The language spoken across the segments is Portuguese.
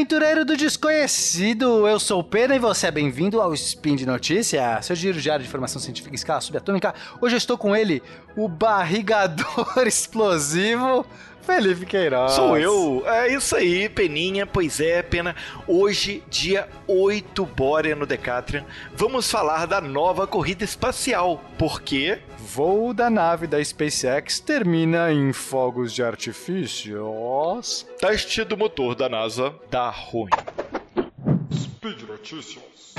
aventureiro do desconhecido! Eu sou o Pena e você é bem-vindo ao Spin de Notícia, seu giro diário de informação científica em escala subatômica. Hoje eu estou com ele, o barrigador explosivo, Felipe Queiroz. Sou eu. É isso aí, Peninha. Pois é, Pena. Hoje, dia 8 Bórea no Decatrian, vamos falar da nova corrida espacial. Porque voo da nave da SpaceX termina em fogos de artifício. Teste do motor da NASA dá ruim. Speed Notícias.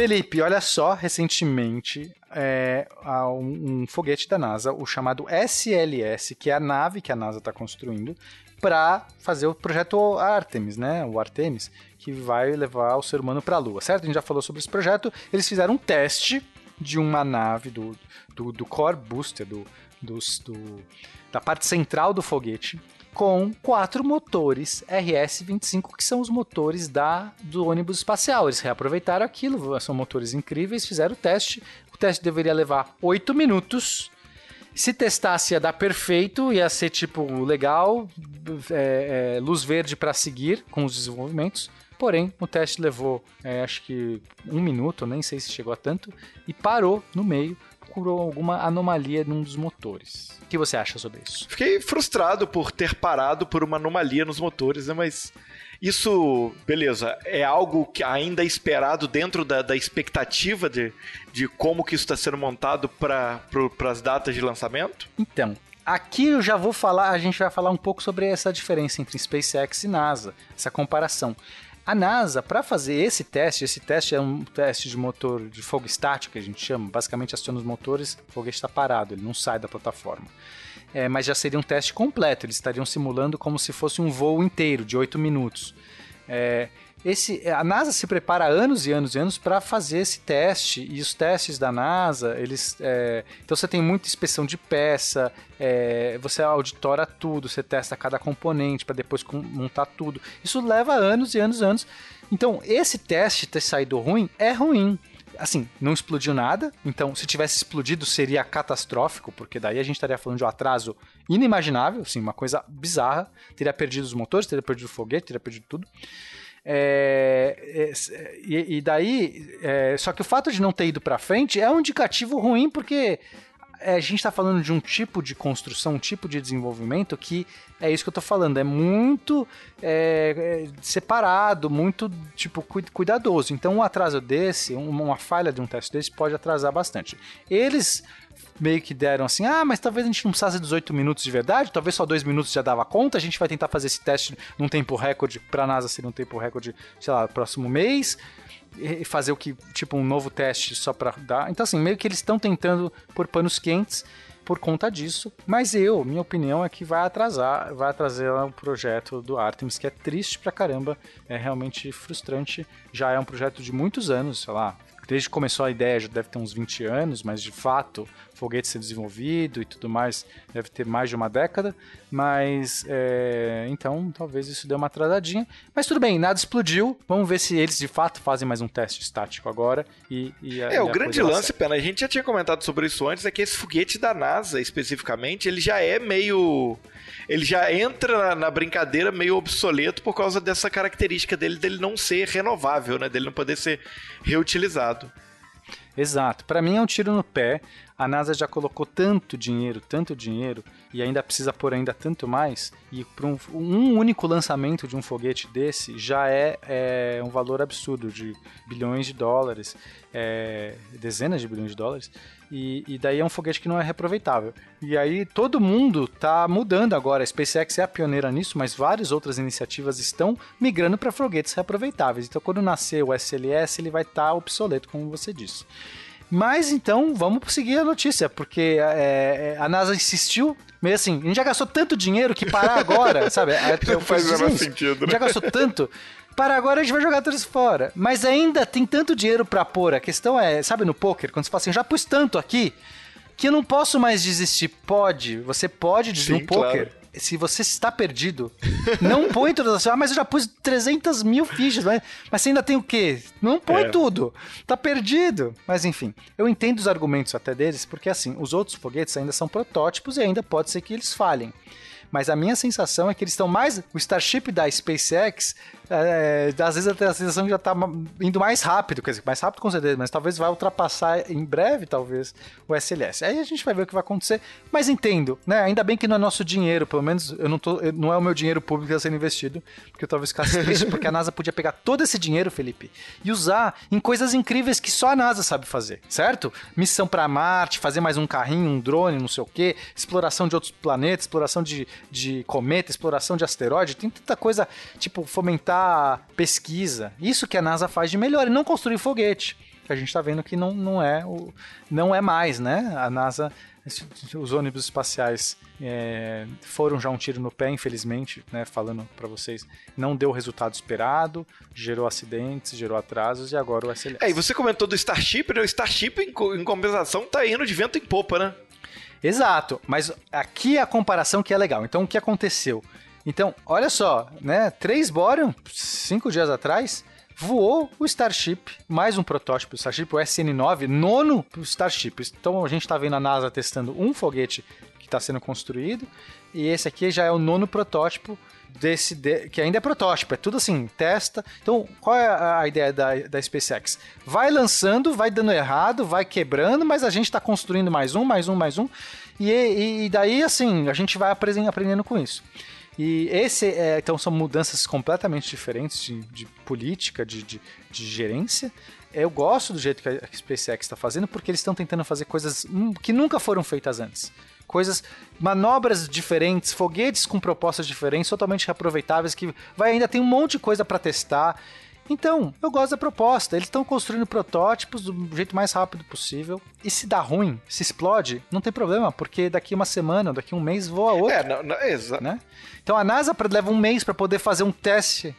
Felipe, olha só, recentemente, é, um, um, foguete da NASA, o chamado SLS, que é a nave que a NASA está construindo, para fazer o projeto Artemis, né? O Artemis, que vai levar o ser humano para a Lua, certo? A gente já falou sobre esse projeto. Eles fizeram um teste de uma nave do, do, do Core Booster, do, do, do, da parte central do foguete, com quatro motores RS-25, que são os motores da, do ônibus espacial. Eles reaproveitaram aquilo, são motores incríveis, fizeram o teste. O teste deveria levar oito minutos. Se testasse ia dar perfeito, ia ser tipo legal, é, é, luz verde para seguir com os desenvolvimentos. Porém, o teste levou é, acho que um minuto, nem sei se chegou a tanto, e parou no meio procurou alguma anomalia num dos motores. O que você acha sobre isso? Fiquei frustrado por ter parado por uma anomalia nos motores, né? Mas isso, beleza, é algo que ainda é esperado dentro da, da expectativa de, de como que isso está sendo montado para as datas de lançamento? Então, Aqui eu já vou falar, a gente vai falar um pouco sobre essa diferença entre SpaceX e NASA, essa comparação. A NASA, para fazer esse teste, esse teste é um teste de motor de fogo estático, que a gente chama, basicamente aciona os motores, o foguete está parado, ele não sai da plataforma. É, mas já seria um teste completo, eles estariam simulando como se fosse um voo inteiro, de 8 minutos. É, esse, a NASA se prepara anos e anos e anos para fazer esse teste e os testes da NASA eles é, então você tem muita inspeção de peça é, você auditora tudo você testa cada componente para depois montar tudo isso leva anos e anos e anos então esse teste ter saído ruim é ruim assim, não explodiu nada. Então, se tivesse explodido, seria catastrófico, porque daí a gente estaria falando de um atraso inimaginável, assim, uma coisa bizarra. Teria perdido os motores, teria perdido o foguete, teria perdido tudo. É, é, e, e, daí, é, só que o fato de não ter ido para frente é um indicativo ruim porque é, a gente está falando de um tipo de construção, um tipo de desenvolvimento que é isso que eu estou falando, é muito é, é, separado, muito tipo cuidadoso. Então, um atraso desse, uma falha de um teste desse pode atrasar bastante. Eles meio que deram assim: ah, mas talvez a gente não precisasse de 18 minutos de verdade, talvez só 2 minutos já dava conta. A gente vai tentar fazer esse teste num tempo recorde, para a NASA ser um tempo recorde, sei lá, próximo mês. Fazer o que, tipo, um novo teste só para dar. Então, assim, meio que eles estão tentando por panos quentes por conta disso. Mas eu, minha opinião é que vai atrasar, vai atrasar o projeto do Artemis, que é triste pra caramba, é realmente frustrante. Já é um projeto de muitos anos, sei lá, desde que começou a ideia já deve ter uns 20 anos, mas de fato, foguete ser desenvolvido e tudo mais deve ter mais de uma década. Mas é, então talvez isso dê uma atrasadinha. Mas tudo bem, nada explodiu. Vamos ver se eles de fato fazem mais um teste estático agora. E, e a, é, e o grande lance, Pena, a gente já tinha comentado sobre isso antes, é que esse foguete da NASA especificamente, ele já é meio ele já entra na, na, brincadeira meio obsoleto por causa dessa característica dele dele não ser renovável, né? Dele não poder ser reutilizado. Exato. Para mim é um tiro no pé. A NASA já colocou tanto dinheiro, tanto dinheiro, e ainda precisa pôr ainda tanto mais. E para um, um, único lançamento de um foguete desse já é, é um valor absurdo de bilhões de dólares, é, dezenas de bilhões de dólares. E, e, daí é um foguete que não é reaproveitável. E aí todo mundo está mudando agora. A SpaceX é a pioneira nisso, mas várias outras iniciativas estão migrando para foguetes reaproveitáveis. Então quando nascer o SLS, ele vai estar tá obsoleto, como você disse. Mas então vamos seguir a notícia, porque é, é a NASA insistiu. Meio assim, a gente já gastou tanto dinheiro que parar agora, sabe? Não faz o menor sentido. Né? Já gastou tanto para agora a gente vai jogar tudo isso fora. Mas ainda tem tanto dinheiro para pôr. A questão é, sabe no poker, quando você fala assim, já pus tanto aqui que eu não posso mais desistir. Pode, você pode desistir no poker. Se você está perdido, não põe todas as. Ah, mas eu já pus 300 mil fichas, mas, mas você ainda tem o quê? Não põe É. tudo. Tá perdido. Mas enfim, eu entendo os argumentos até deles, porque assim, os outros foguetes ainda são protótipos e ainda pode ser que eles falhem. Mas a minha sensação é que eles estão mais. O Starship da SpaceX, é, às vezes tenho a sensação que já está indo mais rápido, quer dizer, mais rápido com certeza, mas talvez vai ultrapassar em breve, talvez, o SLS. Aí a gente vai ver o que vai acontecer. Mas entendo, né? Ainda bem que não é nosso dinheiro, pelo menos eu não tô, não é o meu dinheiro público que está sendo investido, porque eu talvez ficasse triste, porque a NASA podia pegar todo esse dinheiro, Felipe, e usar em coisas incríveis que só a NASA sabe fazer, certo? Missão para Marte, fazer mais um carrinho, um drone, não sei o quê, exploração de outros planetas, exploração de, de cometa, exploração de asteroide, tem tanta coisa, tipo, fomentar pesquisa. Isso que a NASA faz de melhor, e não construir foguete. Que a gente tá vendo que não, não é o, não é mais, né? A NASA, os ônibus espaciais é, foram já um tiro no pé, infelizmente, né? Falando para vocês, não deu o resultado esperado, gerou acidentes, gerou atrasos e agora o SLS. É, e você comentou do Starship, né? O Starship, em compensação, tá indo de vento em popa, né? Exato, mas aqui é a comparação que é legal. Então, o que aconteceu? Então, olha só, né? Três Borean, cinco dias atrás, voou o Starship, mais um protótipo do Starship, o SN9, nono Starship. Então, a gente está vendo a NASA testando um foguete que está sendo construído, e esse aqui já é o nono protótipo desse de- que ainda é protótipo, é tudo assim, testa. Então, qual é a ideia da, da SpaceX? Vai lançando, vai dando errado, vai quebrando, mas a gente está construindo mais um, mais um, mais um, e, e- e daí assim a gente vai aprendendo com isso. E esse, é, então, são mudanças completamente diferentes de, de política, de, de, de gerência. Eu gosto do jeito que a SpaceX está fazendo, porque eles estão tentando fazer coisas hum, que nunca foram feitas antes. Coisas, manobras diferentes, foguetes com propostas diferentes, totalmente reaproveitáveis, que vai ainda tem um monte de coisa para testar. Então, eu gosto da proposta. Eles estão construindo protótipos do jeito mais rápido possível. E se dá ruim, se explode, não tem problema, porque daqui uma semana, daqui um mês voa outro, É, não, não, é, né? Então a NASA leva um mês para poder fazer um teste.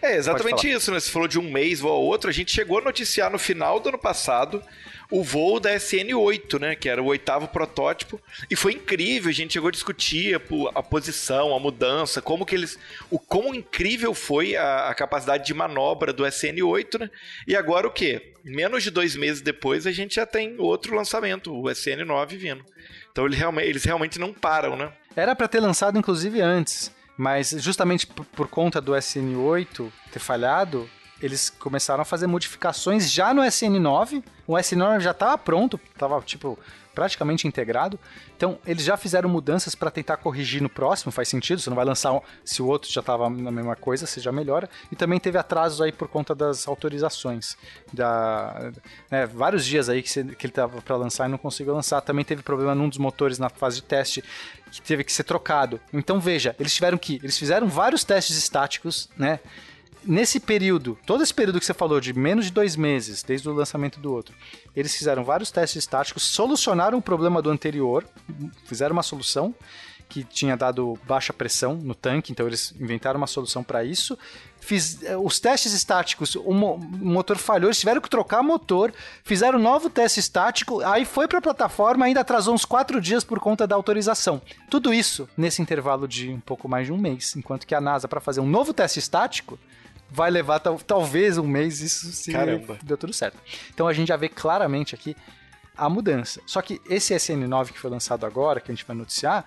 é exatamente isso, né? Você falou de um mês voo ao outro. A gente chegou a noticiar no final do ano passado o voo da SN8, né? Que era o oitavo protótipo. E foi incrível. A gente chegou a discutir a, a posição, a mudança, como que eles. O quão incrível foi a, a capacidade de manobra do SN8, né? E agora o quê? Menos de dois meses depois, a gente já tem outro lançamento, o SN9 vindo. Então ele realme- eles realmente não param, né? Era para ter lançado inclusive antes, mas justamente por conta do SN8 ter falhado, eles começaram a fazer modificações já no SN9. O SN9 já estava pronto, estava tipo praticamente integrado. Então, eles já fizeram mudanças para tentar corrigir no próximo, faz sentido, você não vai lançar se o outro já estava na mesma coisa, você já melhora. E também teve atrasos aí por conta das autorizações. Da, né, vários dias aí que, você- que ele estava para lançar e não conseguiu lançar. Também teve problema num dos motores na fase de teste que teve que ser trocado. Então, veja, eles tiveram que. Eles fizeram vários testes estáticos, né? Nesse período, todo esse período que você falou, de menos de dois meses, desde o lançamento do outro, eles fizeram vários testes estáticos, solucionaram o problema do anterior, fizeram uma solução que tinha dado baixa pressão no tanque, então eles inventaram uma solução para isso. Fiz, eh, os testes estáticos, o, mo- o motor falhou, eles tiveram que trocar motor, fizeram um novo teste estático, aí foi para a plataforma, ainda atrasou uns quatro dias por conta da autorização. Tudo isso nesse intervalo de um pouco mais de um mês, enquanto que a NASA, para fazer um novo teste estático, vai levar tal- talvez um mês, isso se Caramba. deu tudo certo. Então a gente já vê claramente aqui a mudança. Só que esse SN9 que foi lançado agora, que a gente vai noticiar,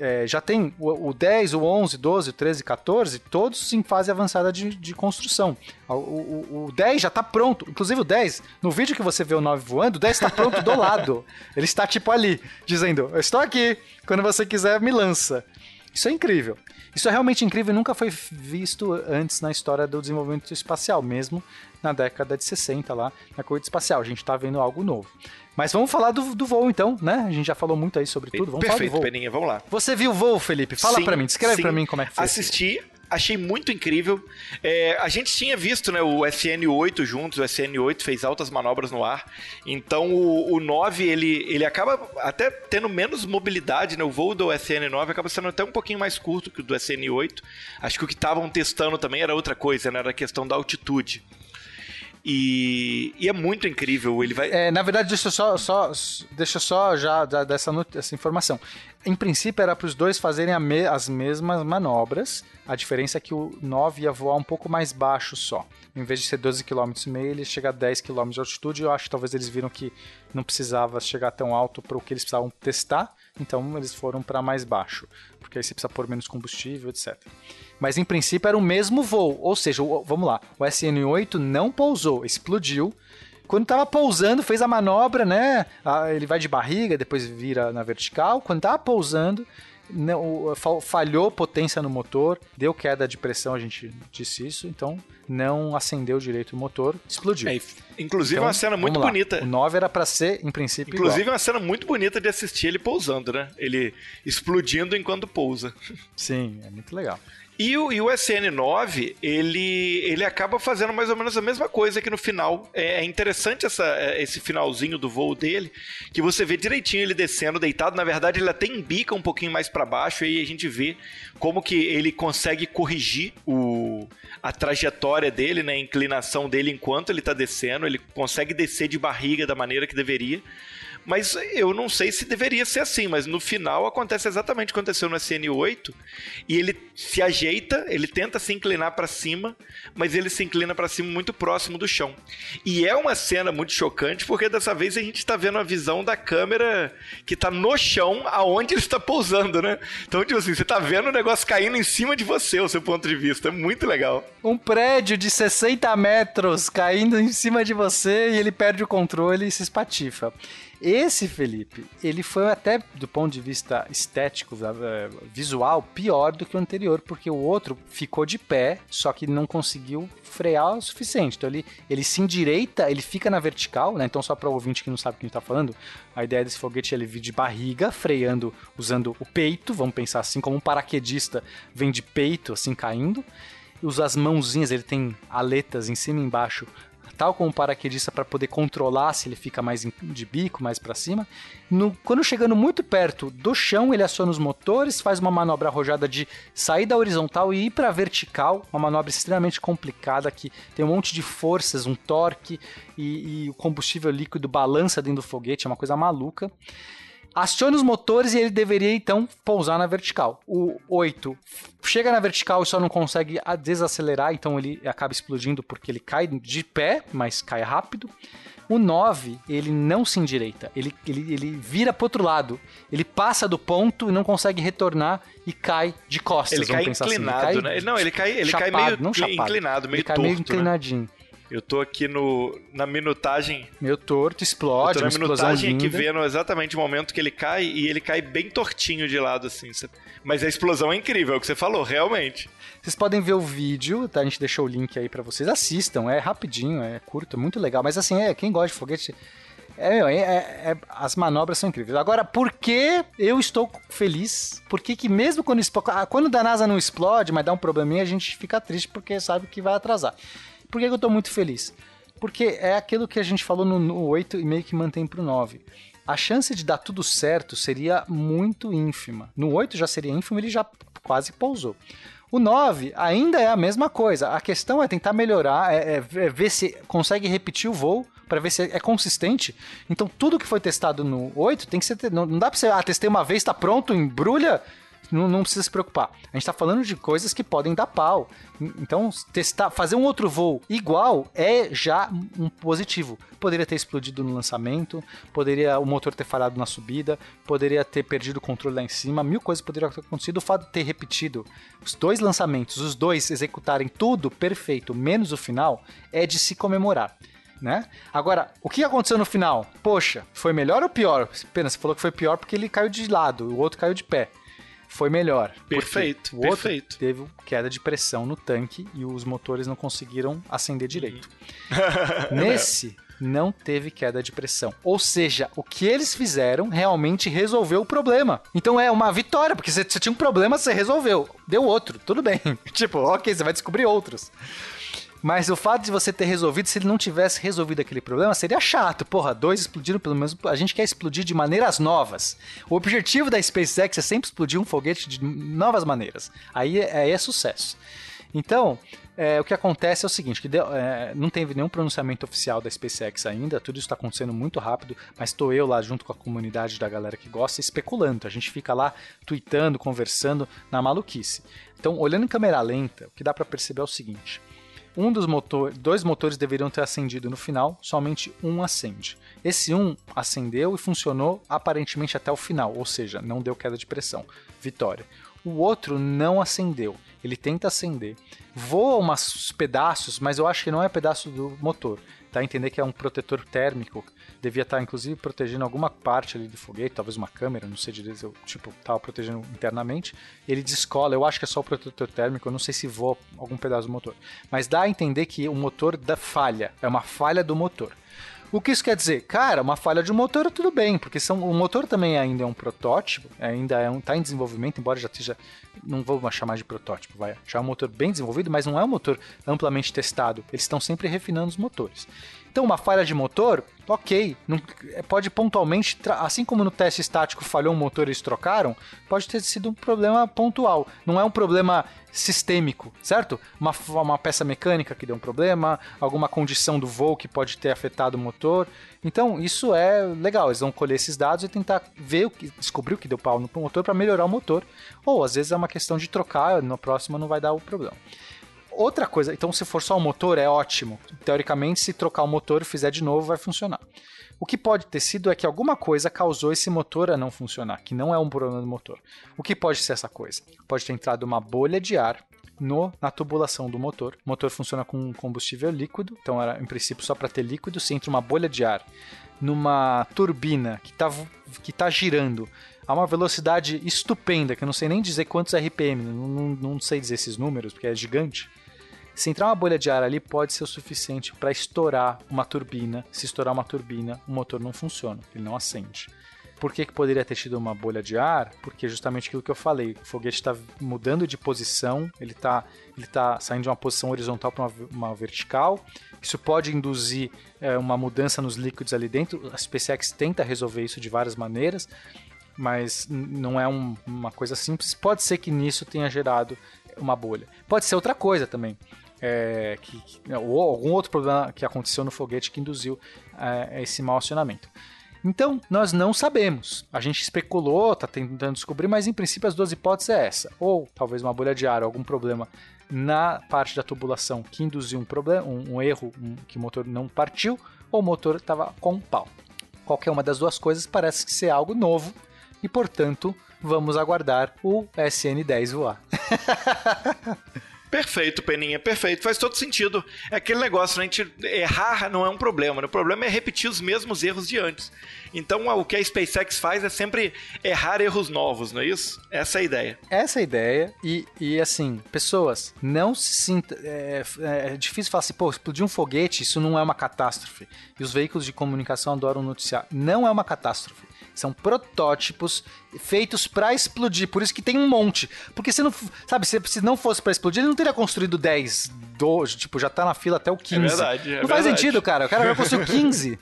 é, já tem o, o 10, o 11, 12, o 13, 14, todos em fase avançada de, de construção. O, o- o 10 já está pronto. Inclusive o 10, no vídeo que você vê o 9 voando, o 10 está pronto do lado. Ele está tipo ali, dizendo: Eu estou aqui, quando você quiser, me lança. Isso é incrível. Isso é realmente incrível e nunca foi visto antes na história do desenvolvimento espacial, mesmo na década de 60 lá, na corrida espacial. A gente tá vendo algo novo. Mas vamos falar do, do voo então, né? A gente já falou muito aí sobre tudo. Vamos Perfeito, falar do voo. Peninha, vamos lá. Você viu o voo, Felipe? Fala pra mim, descreve pra mim como é que foi. Assisti, achei muito incrível. É, a gente tinha visto né, o SN8 juntos, o SN8 fez altas manobras no ar. Então o, o 9 ele, ele acaba até tendo menos mobilidade, né? O voo do SN9 acaba sendo até um pouquinho mais curto que o do SN8. Acho que o que estavam testando também era outra coisa, né? Era a questão da altitude. E, e é muito incrível. Ele vai. É, na verdade, deixa eu só, só, deixa só já dar essa informação. Em princípio, era para os dois fazerem me- as mesmas manobras. A diferença é que o 9 ia voar um pouco mais baixo só. Em vez de ser 12,5 km, ele chega a 10 km de altitude. Eu acho que talvez eles viram que não precisava chegar tão alto para o que eles precisavam testar. Então, eles foram para mais baixo. Porque aí você precisa pôr menos combustível, etc. Mas em princípio era o mesmo voo, ou seja, o- vamos lá, o SN8 não pousou, explodiu. Quando tava pousando, fez a manobra, né? Ele vai de barriga, depois vira na vertical. Quando tava pousando, não, falhou potência no motor, deu queda de pressão, a gente disse isso, então não acendeu direito o motor, explodiu. É, inclusive, é Então, uma cena muito bonita. O 9 era pra ser, em princípio, Inclusive, igual. uma cena muito bonita de assistir ele pousando, né? Ele explodindo enquanto pousa. Sim, é muito legal. E o, e o SN9, ele, ele acaba fazendo mais ou menos a mesma coisa que no final. É, é interessante essa, é, esse finalzinho do voo dele, que você vê direitinho ele descendo, deitado. Na verdade, ele até embica um pouquinho mais para baixo, e aí a gente vê como que ele consegue corrigir o, a trajetória dele, né, a inclinação dele enquanto ele tá descendo. Ele consegue descer de barriga da maneira que deveria. Mas eu não sei se deveria ser assim, mas no final acontece exatamente o que aconteceu no SN8 e ele se ajeita, ele tenta se inclinar para cima, mas ele se inclina para cima muito próximo do chão. E é uma cena muito chocante porque dessa vez a gente está vendo a visão da câmera que tá no chão aonde ele está pousando, né? Então, tipo assim, você tá vendo o negócio caindo em cima de você, o seu ponto de vista. É muito legal. Um prédio de 60 metros caindo em cima de você e ele perde o controle e se espatifa. Esse, Felipe, ele foi até do ponto de vista estético, eh, visual, pior do que o anterior, porque o outro ficou de pé, só que não conseguiu frear o suficiente. Então ele, ele se endireita, ele fica na vertical, né? Então, só para o ouvinte que não sabe o que a gente tá falando, a ideia desse foguete é ele vir de barriga, freando, usando o peito, vamos pensar assim, como um paraquedista vem de peito, assim, caindo usa as mãozinhas, ele tem aletas em cima e embaixo, tal como o paraquedista para poder controlar se ele fica mais de bico, mais para cima. No- quando chegando muito perto do chão, ele aciona os motores, faz uma manobra arrojada de sair da horizontal e ir para vertical, uma manobra extremamente complicada que tem um monte de forças, um torque e, e o combustível líquido balança dentro do foguete, é uma coisa maluca. Aciona os motores e ele deveria então pousar na vertical. O 8 chega na vertical e só não consegue desacelerar, então ele acaba explodindo porque ele cai de pé, mas cai rápido. O 9, ele não se endireita, ele, ele, ele vira pro outro lado. Ele passa do ponto e não consegue retornar e cai de costas. Ele cai pensar assim. inclinado, né? Não, ele cai, ele cai chapado, meio não chapado. inclinado, meio ele cai torto, meio né? Eu tô aqui no, na minutagem Meio torto, Eu explode, tô uma na minutagem aqui vendo exatamente o momento que ele cai e ele cai bem tortinho de lado, assim. Mas a explosão é incrível, é o que você falou, realmente. Vocês podem ver o vídeo, tá? A gente deixou o link aí pra vocês. Assistam, é rapidinho, é curto, é muito legal. Mas assim, é, quem gosta de foguete. É, meu, é- é- é- as manobras são incríveis. Agora, por que eu estou feliz? Por que, que mesmo quando ah, Quando da NASA não explode, mas dá um probleminha, a gente fica triste porque sabe que vai atrasar. Por que, eu tô muito feliz? Porque é aquilo que a gente falou no, no 8 e meio que mantém pro 9. A chance de dar tudo certo seria muito ínfima. No 8 já seria ínfimo, ele já quase pousou. O 9 ainda é a mesma coisa. A questão é tentar melhorar, é, é- é ver se consegue repetir o voo para ver se é consistente. Então tudo que foi testado no 8 tem que ser. Não, dá pra você. Ah, testei uma vez, tá pronto, embrulha. Não, não precisa se preocupar. A gente tá falando de coisas que podem dar pau. Então, testar, fazer um outro voo igual é já um positivo. Poderia ter explodido no lançamento, poderia o motor ter falhado na subida, poderia ter perdido o controle lá em cima, mil coisas poderiam ter acontecido. O fato de ter repetido os dois lançamentos, os dois executarem tudo perfeito, menos o final, é de se comemorar. Né? Agora, o que aconteceu no final? Poxa, foi melhor ou pior? Pena, você falou que foi pior porque ele caiu de lado, o outro caiu de pé. Foi melhor. Perfeito, O outro perfeito. teve queda de pressão no tanque e os motores não conseguiram acender direito. Nesse, não teve queda de pressão. Ou seja, o que eles fizeram realmente resolveu o problema. Então é uma vitória, porque você tinha um problema, você resolveu. Deu outro, tudo bem. tipo, ok, você vai descobrir outros. Mas o fato de você ter resolvido, se ele não tivesse resolvido aquele problema, seria chato. Porra, dois explodiram pelo menos. A gente quer explodir de maneiras novas. O objetivo da SpaceX é sempre explodir um foguete de novas maneiras. Aí é, aí é sucesso. Então, é, o que acontece é o seguinte, que deu, é, não teve nenhum pronunciamento oficial da SpaceX ainda, tudo isso está acontecendo muito rápido, mas estou eu lá junto com a comunidade da galera que gosta especulando. A gente fica lá tweetando, conversando na maluquice. Então, olhando em câmera lenta, o que dá para perceber é o seguinte: um dos motores, dois motores deveriam ter acendido no final, somente um acende. Esse um acendeu e funcionou aparentemente até o final, ou seja, não deu queda de pressão. Vitória. O outro não acendeu. Ele tenta acender. Voa uns pedaços, mas eu acho que não é pedaço do motor. Dá a entender que é um protetor térmico. Devia estar, inclusive, protegendo alguma parte ali do foguete, talvez uma câmera, não sei direito. Eu, tipo, estava protegendo internamente. Ele descola, eu acho que é só o protetor térmico, eu não sei se voa algum pedaço do motor. Mas dá a entender que o motor da falha, é uma falha do motor. O que isso quer dizer? Cara, uma falha de motor tudo bem, porque são, o motor também ainda é um protótipo, ainda é um, tá em desenvolvimento, embora já esteja, não vou chamar de protótipo, vai, já é um motor bem desenvolvido, mas não é um motor amplamente testado. Eles estão sempre refinando os motores. Então, uma falha de motor, ok, não, pode pontualmente, assim como no teste estático falhou um motor e eles trocaram, pode ter sido um problema pontual. Não é um problema sistêmico, certo? Uma, uma peça mecânica que deu um problema, alguma condição do voo que pode ter afetado o motor. Então, isso é legal. Eles vão colher esses dados e tentar ver o que, descobrir o que deu pau no motor para melhorar o motor. Ou às vezes é uma questão de trocar, na próxima não vai dar o problema. Outra coisa, então se for só o motor é ótimo. Teoricamente, se trocar o motor e fizer de novo, vai funcionar. O que pode ter sido é que alguma coisa causou esse motor a não funcionar, que não é um problema do motor. O que pode ser essa coisa? Pode ter entrado uma bolha de ar no, na tubulação do motor. O motor funciona com combustível líquido, então era em princípio só para ter líquido. Se entra uma bolha de ar numa turbina que está que tá girando a uma velocidade estupenda, que eu não sei nem dizer quantos RPM, não, não, não sei dizer esses números, porque é gigante. Se entrar uma bolha de ar ali, pode ser o suficiente para estourar uma turbina. Se estourar uma turbina, o motor não funciona, ele não acende. Por que, que poderia ter tido uma bolha de ar? Porque justamente aquilo que eu falei, o foguete está mudando de posição, ele está ele tá saindo de uma posição horizontal para uma, uma, vertical. Isso pode induzir é, uma mudança nos líquidos ali dentro. A SpaceX tenta resolver isso de várias maneiras, mas não é um, uma coisa simples. Pode ser que nisso tenha gerado uma bolha. Pode ser outra coisa também é, que, que, ou algum outro problema que aconteceu no foguete que induziu é, esse mau acionamento. Então, nós não sabemos. A gente especulou, está tentando descobrir, mas em princípio as duas hipóteses é essa. Ou talvez uma bolha de ar, algum problema na parte da tubulação que induziu um problema, um, um erro, um, que o motor não partiu, ou o motor estava com pau. Qualquer uma das duas coisas parece ser algo novo e, portanto, vamos aguardar o SN10 voar. Perfeito, Peninha, perfeito. Faz todo sentido. É aquele negócio, né? A gente errar não é um problema. Né? O problema é repetir os mesmos erros de antes. Então, o que a SpaceX faz é sempre errar erros novos, não é isso? Essa é a ideia. Essa é a ideia. E, e assim, pessoas, não se sinta. É, é difícil falar assim, pô, explodir um foguete, isso não é uma catástrofe. E os veículos de comunicação adoram noticiar. Não é uma catástrofe. São protótipos feitos para explodir. Por isso que tem um monte. Porque se não, sabe, se, se não fosse para explodir, ele não teria construído 10, 12, tipo, já tá na fila até o 15. É verdade, é Não faz verdade. sentido, cara. O cara já construiu 15.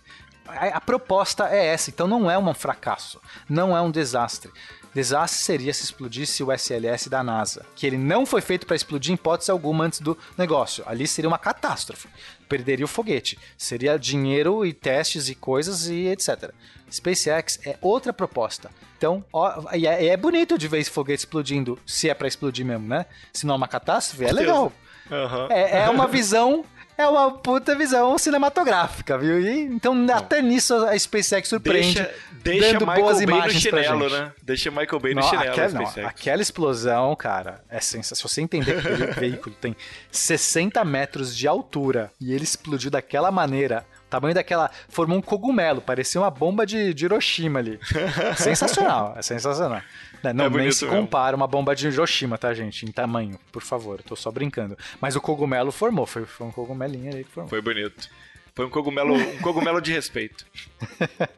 A, a proposta é essa, então não é um fracasso, não é um desastre. Desastre seria se explodisse o SLS da NASA, que ele não foi feito para explodir em hipótese alguma antes do negócio. Ali seria uma catástrofe. Perderia o foguete. Seria dinheiro e testes e coisas e etc. SpaceX é outra proposta. Então, ó, e é, é, bonito de ver esse foguete explodindo, se é para explodir mesmo, né? Se não é uma catástrofe, é legal. Uhum. É, é uma visão é uma puta visão cinematográfica, viu? E, então, até nisso a SpaceX surpreende. Deixa, deixa dando Michael boas Bay imagens no chinelo, né? Deixa Michael Bay no Não, chinelo. aquela, não, aquela explosão, cara, é sensacional. Se você entender que aquele veículo tem 60 metros de altura e ele explodiu daquela maneira, o tamanho daquela. formou um cogumelo, parecia uma bomba de, de Hiroshima ali. sensacional, é sensacional. Não, não É nem se mesmo. compara uma bomba de Hiroshima, tá, gente? Em tamanho, por favor, eu tô só brincando. Mas o cogumelo formou, foi, foi um cogumelinho ali que formou. Foi bonito. Foi um cogumelo, um cogumelo de respeito.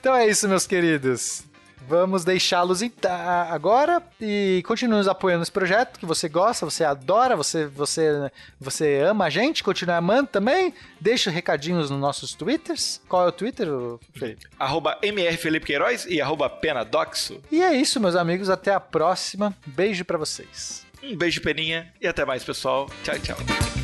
Então é isso, meus queridos. Vamos deixá-los agora e continue nos apoiando nesse projeto que você gosta, você adora, você, você, você ama a gente, continue amando também. Deixa recadinhos nos nossos twitters. Qual é o Twitter, Felipe? arroba Queiroz e arroba Penadoxo. E é isso, meus amigos. Até a próxima. Beijo pra vocês. Um beijo, Peninha, e até mais, pessoal. Tchau, tchau.